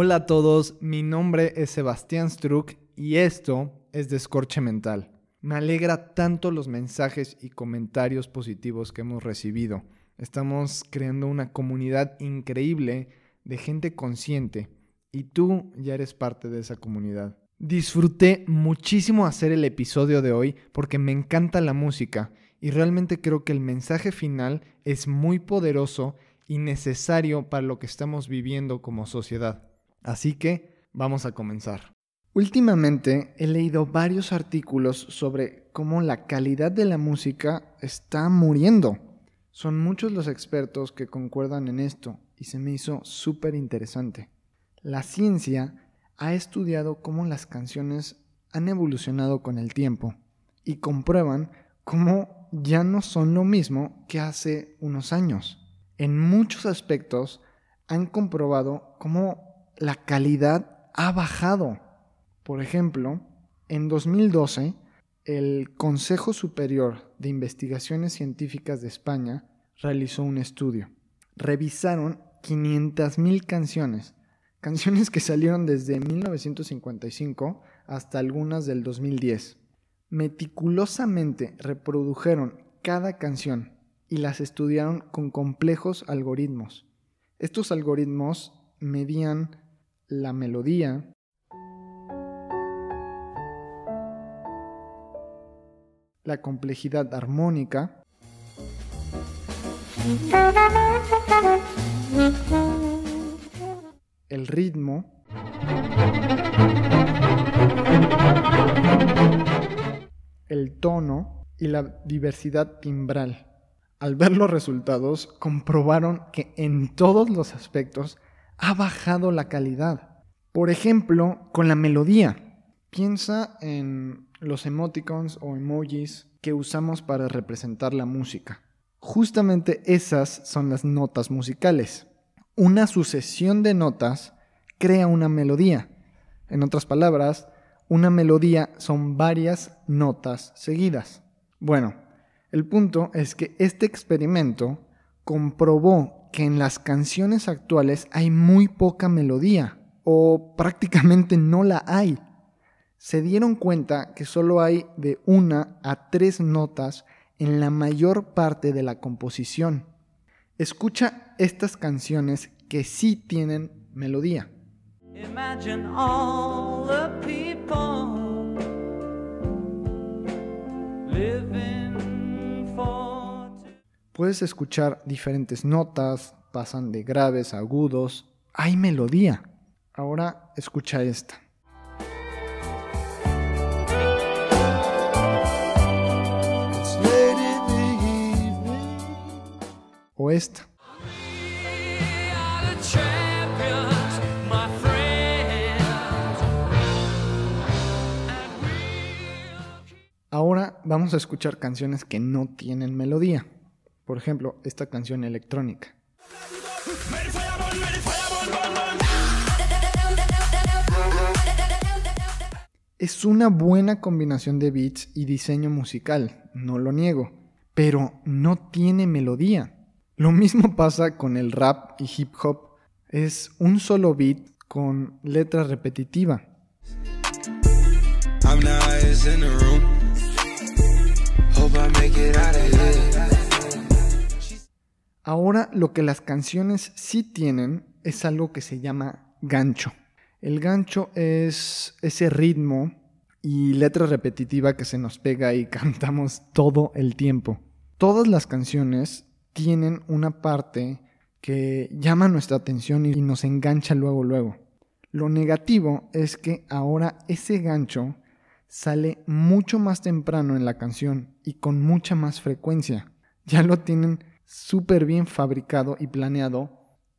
Hola a todos, mi nombre es Sebastián Struck y esto es Descorche Mental. Me alegra tanto los mensajes y comentarios positivos que hemos recibido. Estamos creando una comunidad increíble de gente consciente y tú ya eres parte de esa comunidad. Disfruté muchísimo hacer el episodio de hoy porque me encanta la música y realmente creo que el mensaje final es muy poderoso y necesario para lo que estamos viviendo como sociedad. Así que vamos a comenzar. Últimamente he leído varios artículos sobre cómo la calidad de la música está muriendo. Son muchos los expertos que concuerdan en esto y se me hizo súper interesante. La ciencia ha estudiado cómo las canciones han evolucionado con el tiempo y comprueban cómo ya no son lo mismo que hace unos años. En muchos aspectos han comprobado cómo la calidad ha bajado. Por ejemplo, en 2012, el Consejo Superior de Investigaciones Científicas de España realizó un estudio. Revisaron 500.000 canciones, canciones que salieron desde 1955 hasta algunas del 2010. Meticulosamente reprodujeron cada canción y las estudiaron con complejos algoritmos. Estos algoritmos medían la melodía, la complejidad armónica, el ritmo, el tono y la diversidad timbral. Al ver los resultados, comprobaron que en todos los aspectos ha bajado la calidad. Por ejemplo, con la melodía. Piensa en los emoticons o emojis que usamos para representar la música. Justamente esas son las notas musicales. Una sucesión de notas crea una melodía. En otras palabras, una melodía son varias notas seguidas. Bueno, el punto es que este experimento comprobó que en las canciones actuales hay muy poca melodía o prácticamente no la hay. Se dieron cuenta que solo hay de una a tres notas en la mayor parte de la composición. Escucha estas canciones que sí tienen melodía. Puedes escuchar diferentes notas, pasan de graves a agudos, hay melodía. Ahora escucha esta. o esta. Ahora vamos a escuchar canciones que no tienen melodía. Por ejemplo, esta canción electrónica. Es una buena combinación de beats y diseño musical, no lo niego, pero no tiene melodía. Lo mismo pasa con el rap y hip hop. Es un solo beat con letra repetitiva. Ahora lo que las canciones sí tienen es algo que se llama gancho. El gancho es ese ritmo y letra repetitiva que se nos pega y cantamos todo el tiempo. Todas las canciones tienen una parte que llama nuestra atención y nos engancha luego, luego. Lo negativo es que ahora ese gancho sale mucho más temprano en la canción y con mucha más frecuencia. Ya lo tienen súper bien fabricado y planeado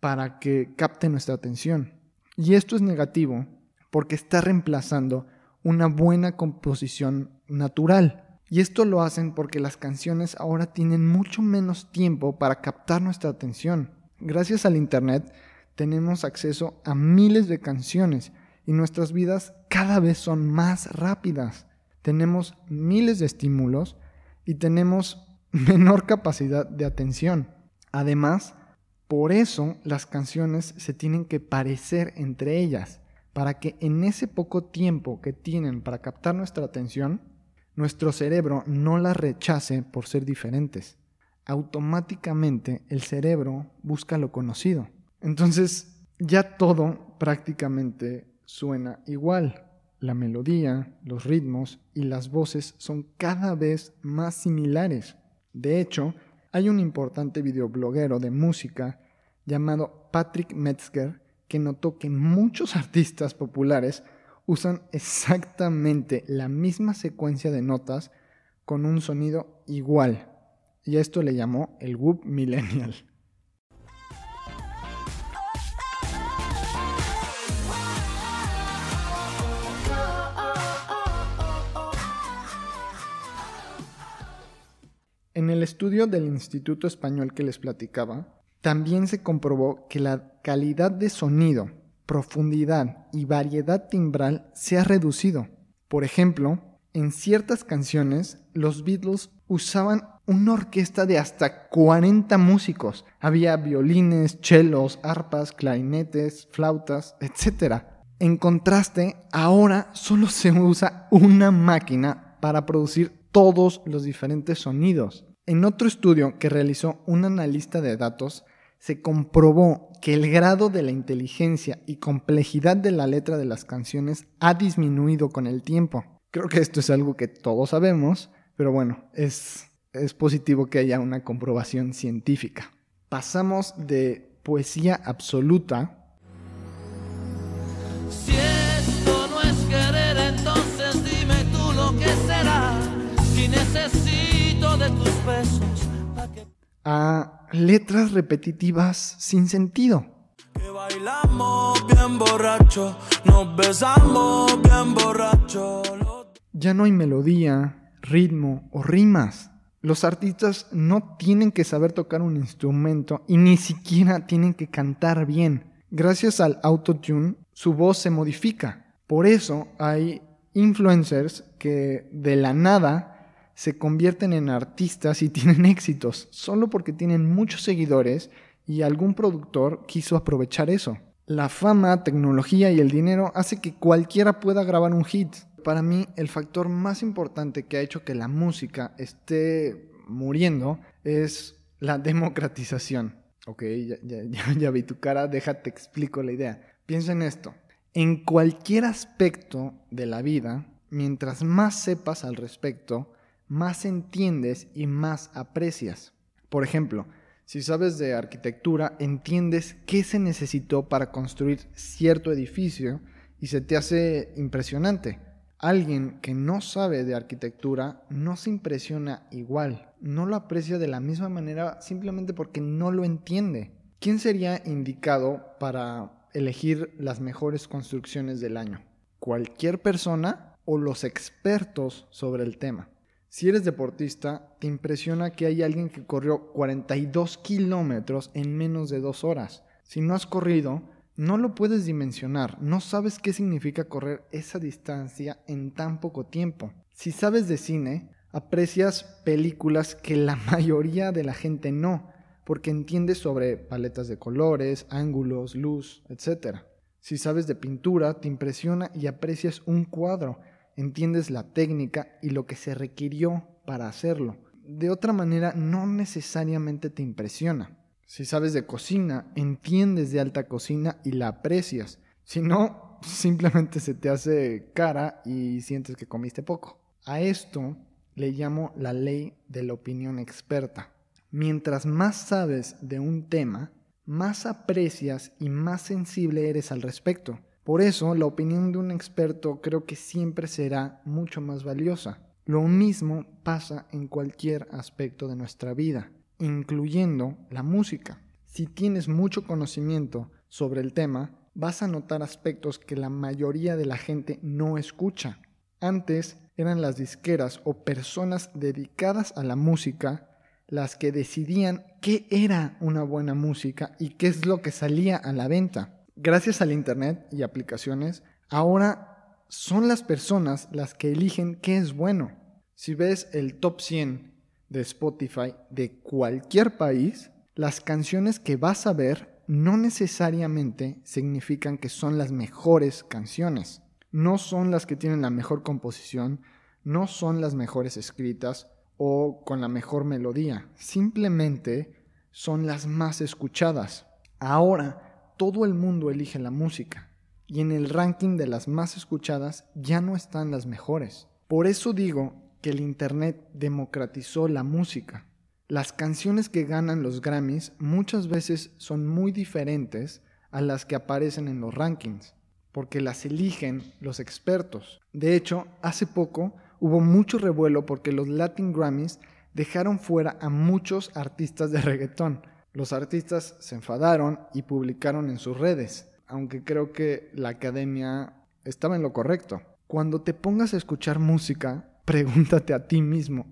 para que capte nuestra atención. Y esto es negativo porque está reemplazando una buena composición natural. Y esto lo hacen porque las canciones ahora tienen mucho menos tiempo para captar nuestra atención. Gracias al Internet tenemos acceso a miles de canciones y nuestras vidas cada vez son más rápidas. Tenemos miles de estímulos y tenemos menor capacidad de atención. Además, por eso las canciones se tienen que parecer entre ellas, para que en ese poco tiempo que tienen para captar nuestra atención, nuestro cerebro no las rechace por ser diferentes. Automáticamente el cerebro busca lo conocido. Entonces ya todo prácticamente suena igual. La melodía, los ritmos y las voces son cada vez más similares. De hecho, hay un importante videobloguero de música llamado Patrick Metzger que notó que muchos artistas populares usan exactamente la misma secuencia de notas con un sonido igual. Y esto le llamó el Whoop Millennial. El estudio del Instituto Español que les platicaba, también se comprobó que la calidad de sonido, profundidad y variedad timbral se ha reducido. Por ejemplo, en ciertas canciones los Beatles usaban una orquesta de hasta 40 músicos. Había violines, chelos, arpas, clarinetes, flautas, etc. En contraste, ahora solo se usa una máquina para producir todos los diferentes sonidos. En otro estudio que realizó un analista de datos, se comprobó que el grado de la inteligencia y complejidad de la letra de las canciones ha disminuido con el tiempo. Creo que esto es algo que todos sabemos, pero bueno, es, es positivo que haya una comprobación científica. Pasamos de poesía absoluta. Si esto no es querer, entonces dime tú lo que será. Necesito de tus besos. pa' que- a letras repetitivas sin sentido. Que bailamos bien borracho, nos besamos bien borracho. Ya no hay melodía, ritmo o rimas. Los artistas no tienen que saber tocar un instrumento y ni siquiera tienen que cantar bien. Gracias al autotune, su voz se modifica. Por eso hay influencers que de la nada se convierten en artistas y tienen éxitos, solo porque tienen muchos seguidores y algún productor quiso aprovechar eso. La fama, tecnología y el dinero hace que cualquiera pueda grabar un hit. Para mí, el factor más importante que ha hecho que la música esté muriendo es la democratización. Ok, ya, ya- ya- vi tu cara, déjate explico la idea. Piensa en esto. En cualquier aspecto de la vida, mientras más sepas al respecto, más entiendes y más aprecias. Por ejemplo, si sabes de arquitectura, entiendes qué se necesitó para construir cierto edificio y se te hace impresionante. Alguien que no sabe de arquitectura no se impresiona igual, no lo aprecia de la misma manera simplemente porque no lo entiende. ¿Quién sería indicado para elegir las mejores construcciones del año? ¿Cualquier persona o los expertos sobre el tema? Si eres deportista, te impresiona que hay alguien que corrió 42 kilómetros en menos de dos horas. Si no has corrido, no lo puedes dimensionar, no sabes qué significa correr esa distancia en tan poco tiempo. Si sabes de cine, aprecias películas que la mayoría de la gente no, porque entiendes sobre paletas de colores, ángulos, luz, etc. Si sabes de pintura, te impresiona y aprecias un cuadro, entiendes la técnica y lo que se requirió para hacerlo. De otra manera, no necesariamente te impresiona. Si sabes de cocina, entiendes de alta cocina y la aprecias. Si no, simplemente se te hace cara y sientes que comiste poco. A esto le llamo la ley de la opinión experta. Mientras más sabes de un tema, más aprecias y más sensible eres al respecto. Por eso, la opinión de un experto creo que siempre será mucho más valiosa. Lo mismo pasa en cualquier aspecto de nuestra vida. incluyendo la música. Si tienes mucho conocimiento sobre el tema, vas a notar aspectos que la mayoría de la gente no escucha. Antes eran las disqueras o personas dedicadas a la música las que decidían qué era una buena música y qué es lo que salía a la venta. Gracias al Internet y aplicaciones, ahora son las personas las que eligen qué es bueno. Si ves el top 100 de Spotify de cualquier país, las canciones que vas a ver no necesariamente significan que son las mejores canciones. No son las que tienen la mejor composición, no son las mejores escritas o con la mejor melodía. Simplemente son las más escuchadas. Ahora todo el mundo elige la música y en el ranking de las más escuchadas ya no están las mejores. Por eso digo que el Internet democratizó la música. Las canciones que ganan los Grammys muchas veces son muy diferentes a las que aparecen en los rankings, porque las eligen los expertos. De hecho, hace poco hubo mucho revuelo porque los Latin Grammys dejaron fuera a muchos artistas de reggaetón. Los artistas se enfadaron y publicaron en sus redes, aunque creo que la academia estaba en lo correcto. Cuando te pongas a escuchar música, pregúntate a ti mismo,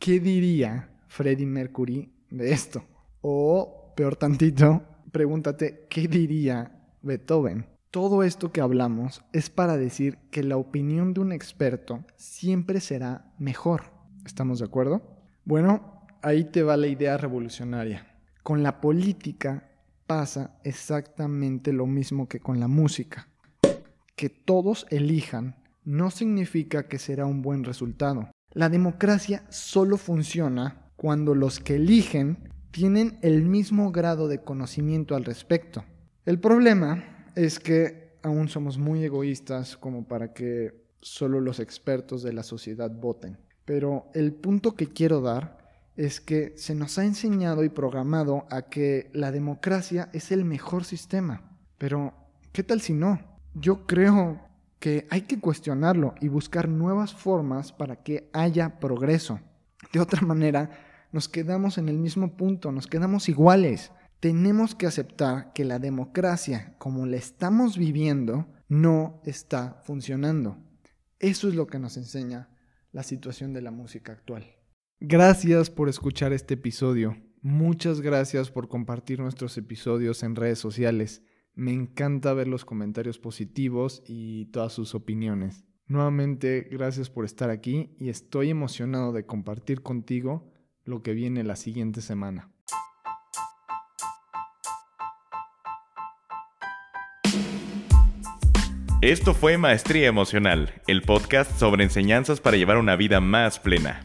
¿qué diría Freddie Mercury de esto? O, peor tantito, pregúntate, ¿qué diría Beethoven? Todo esto que hablamos es para decir que la opinión de un experto siempre será mejor. ¿Estamos de acuerdo? Bueno, ahí te va la idea revolucionaria. Con la política pasa exactamente lo mismo que con la música. Que todos elijan no significa que será un buen resultado. La democracia solo funciona cuando los que eligen tienen el mismo grado de conocimiento al respecto. El problema es que aún somos muy egoístas como para que solo los expertos de la sociedad voten. Pero el punto que quiero dar es que se nos ha enseñado y programado a que la democracia es el mejor sistema. Pero, ¿qué tal si no? Yo creo que hay que cuestionarlo y buscar nuevas formas para que haya progreso. De otra manera, nos quedamos en el mismo punto, nos quedamos iguales tenemos que aceptar que la democracia, como la estamos viviendo, no está funcionando. Eso es lo que nos enseña la situación de la música actual. Gracias por escuchar este episodio. Muchas gracias por compartir nuestros episodios en redes sociales. Me encanta ver los comentarios positivos y todas sus opiniones. Nuevamente, gracias por estar aquí y estoy emocionado de compartir contigo lo que viene la siguiente semana. Esto fue Maestría Emocional, el podcast sobre enseñanzas para llevar una vida más plena.